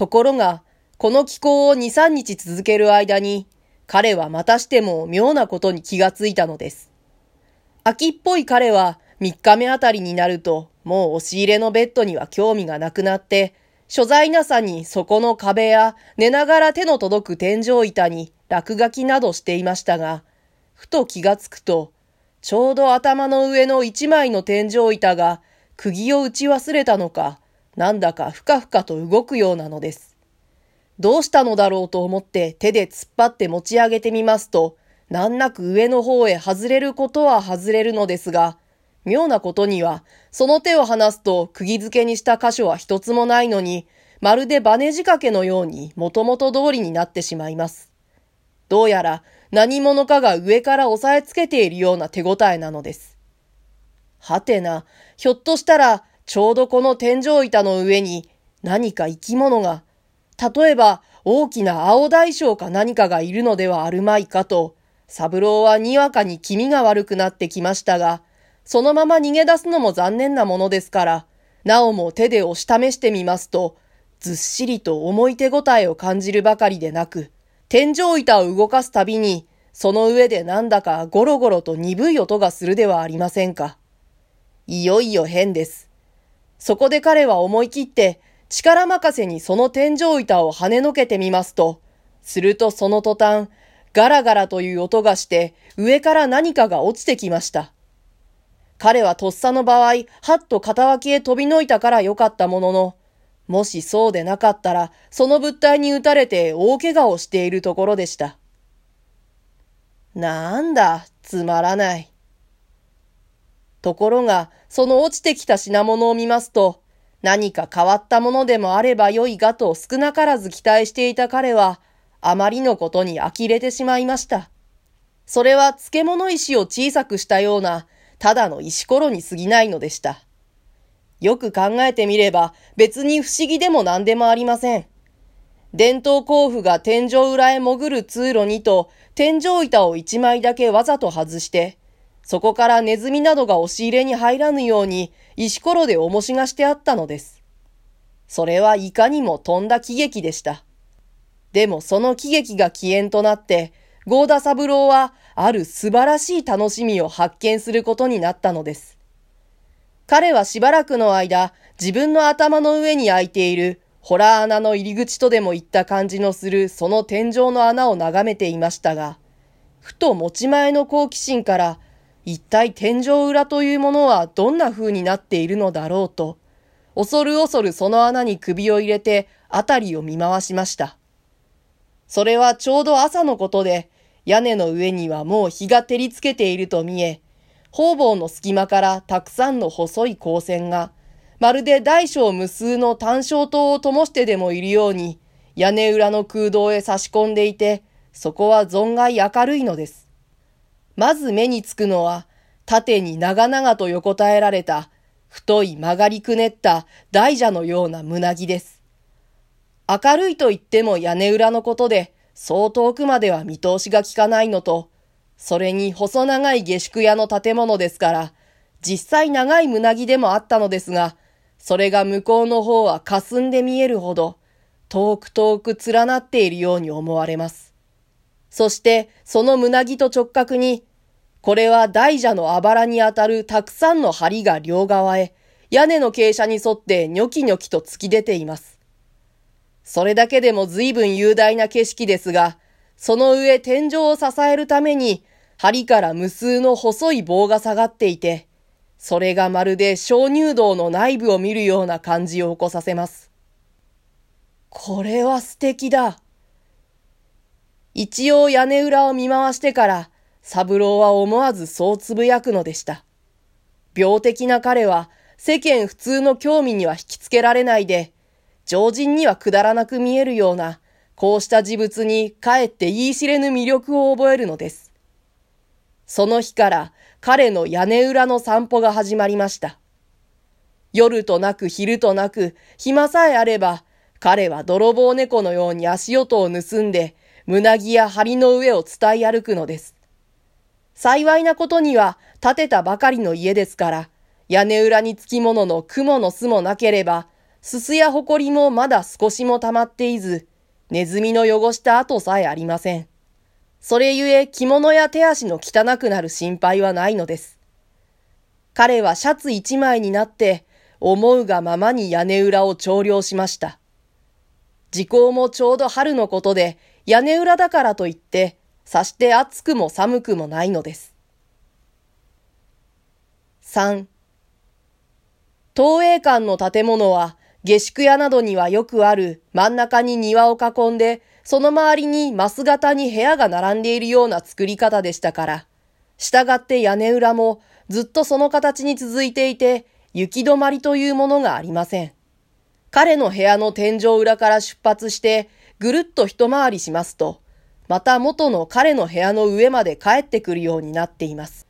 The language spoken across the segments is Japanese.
ところが、この気候を2、3日続ける間に、彼はまたしても妙なことに気がついたのです。秋っぽい彼は3日目あたりになると、もう押し入れのベッドには興味がなくなって、所在なさにそこの壁や寝ながら手の届く天井板に落書きなどしていましたが、ふと気がつくと、ちょうど頭の上の一枚の天井板が釘を打ち忘れたのか、なんだかふかふかと動くようなのです。どうしたのだろうと思って手で突っ張って持ち上げてみますと、難なく上の方へ外れることは外れるのですが、妙なことには、その手を離すと釘付けにした箇所は一つもないのに、まるでバネ仕掛けのようにもともと通りになってしまいます。どうやら何者かが上から押さえつけているような手応えなのです。はてな、ひょっとしたらちょうどこの天井板の上に何か生き物が、例えば大きな青大将か何かがいるのではあるまいかと、三郎はにわかに気味が悪くなってきましたが、そのまま逃げ出すのも残念なものですから、なおも手で押し試してみますと、ずっしりと重い手応えを感じるばかりでなく、天井板を動かすたびに、その上でなんだかゴロゴロと鈍い音がするではありませんか。いよいよ変です。そこで彼は思い切って力任せにその天井板を跳ねのけてみますと、するとその途端、ガラガラという音がして上から何かが落ちてきました。彼はとっさの場合、はっと片脇へ飛びのいたからよかったものの、もしそうでなかったら、その物体に撃たれて大怪我をしているところでした。なんだ、つまらない。ところが、その落ちてきた品物を見ますと、何か変わったものでもあればよいがと少なからず期待していた彼は、あまりのことに呆れてしまいました。それは漬物石を小さくしたような、ただの石ころに過ぎないのでした。よく考えてみれば別に不思議でも何でもありません。伝統甲府が天井裏へ潜る通路にと天井板を一枚だけわざと外して、そこからネズミなどが押し入れに入らぬように石ころで重しがしてあったのです。それはいかにも飛んだ喜劇でした。でもその喜劇が起源となって、ゴーダ三郎はある素晴らしい楽しみを発見することになったのです。彼はしばらくの間、自分の頭の上に開いているホラー穴の入り口とでもいった感じのするその天井の穴を眺めていましたが、ふと持ち前の好奇心から、一体天井裏というものはどんな風になっているのだろうと、恐る恐るその穴に首を入れて辺りを見回しました。それはちょうど朝のことで、屋根の上にはもう日が照りつけていると見え、方々の隙間からたくさんの細い光線が、まるで大小無数の単焦灯を灯してでもいるように、屋根裏の空洞へ差し込んでいて、そこは存外明るいのです。まず目につくのは、縦に長々と横たえられた、太い曲がりくねった大蛇のような胸木です。明るいと言っても屋根裏のことで、そう遠くまでは見通しが効かないのと、それに細長い下宿屋の建物ですから、実際長い胸木でもあったのですが、それが向こうの方は霞んで見えるほど、遠く遠く連なっているように思われます。そして、その胸木と直角に、これは大蛇のあばらにあたるたくさんの梁が両側へ、屋根の傾斜に沿ってニョキニョキと突き出ています。それだけでも随分雄大な景色ですが、その上天井を支えるために針から無数の細い棒が下がっていて、それがまるで鍾乳洞の内部を見るような感じを起こさせます。これは素敵だ。一応屋根裏を見回してから、三郎は思わずそうつぶやくのでした。病的な彼は世間普通の興味には引きつけられないで、常人にはくだらなく見えるような、こうした事物にかえって言い知れぬ魅力を覚えるのです。その日から彼の屋根裏の散歩が始まりました。夜となく昼となく暇さえあれば彼は泥棒猫のように足音を盗んで胸木や梁の上を伝い歩くのです。幸いなことには建てたばかりの家ですから屋根裏につきものの雲の巣もなければすすやほこりもまだ少しも溜まっていず、ネズミの汚した跡さえありません。それゆえ着物や手足の汚くなる心配はないのです。彼はシャツ一枚になって思うがままに屋根裏を調量しました。時効もちょうど春のことで屋根裏だからといってさして暑くも寒くもないのです。3東映館の建物は下宿屋などにはよくある真ん中に庭を囲んでその周りにマス型に部屋が並んでいるような作り方でしたから、従って屋根裏もずっとその形に続いていて、雪止まりというものがありません。彼の部屋の天井裏から出発して、ぐるっと一回りしますと、また元の彼の部屋の上まで帰ってくるようになっています。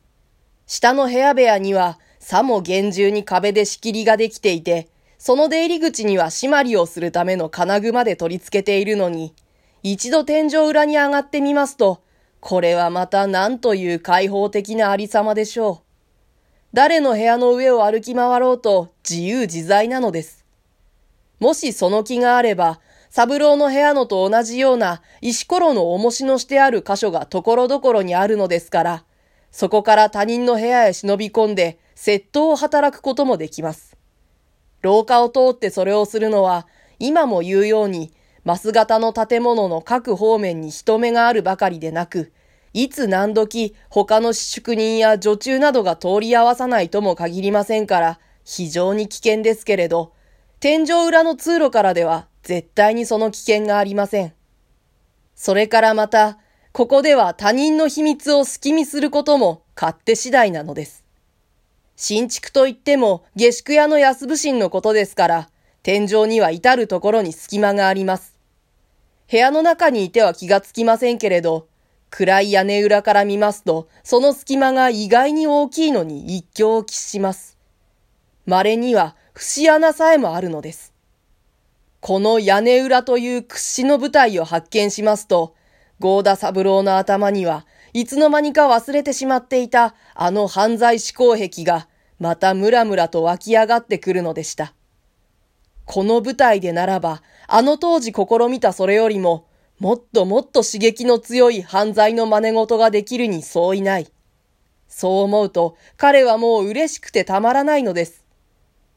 下の部屋部屋には、さも厳重に壁で仕切りができていて、その出入り口には締まりをするための金具まで取り付けているのに、一度天井裏に上がってみますと、これはまた何という開放的なありさまでしょう。誰の部屋の上を歩き回ろうと自由自在なのです。もしその気があれば、三郎の部屋のと同じような石ころの重しのしてある箇所がところどころにあるのですから、そこから他人の部屋へ忍び込んで窃盗を働くこともできます。廊下を通ってそれをするのは、今も言うようにマス型の建物の各方面に人目があるばかりでなく、いつ何時他の宿人や女中などが通り合わさないとも限りませんから、非常に危険ですけれど、天井裏の通路からでは絶対にその危険がありません。それからまた、ここでは他人の秘密を隙見することも勝手次第なのです。新築といっても下宿屋の安部神のことですから、天井には至るところに隙間があります。部屋の中にいては気がつきませんけれど、暗い屋根裏から見ますと、その隙間が意外に大きいのに一興を喫します。稀には節穴さえもあるのです。この屋根裏という屈指の舞台を発見しますと、ゴーダ三郎の頭には、いつの間にか忘れてしまっていたあの犯罪思考癖が、またムラムラと湧き上がってくるのでした。この舞台でならば、あの当時試みたそれよりも、もっともっと刺激の強い犯罪の真似事ができるにそういない。そう思うと、彼はもう嬉しくてたまらないのです。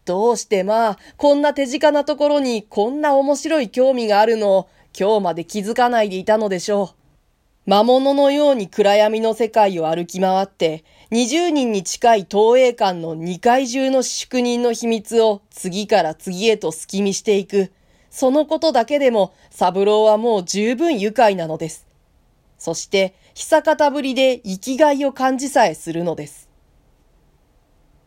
どうしてまあ、こんな手近なところにこんな面白い興味があるの？を今日まで気づかないでいたのでしょう。魔物のように暗闇の世界を歩き回って、20人に近い東映館の2階中の宿人の秘密を次から次へと隙見していく。そのことだけでも、三郎はもう十分愉快なのです。そして、久方ぶりで生きがいを感じさえするのです。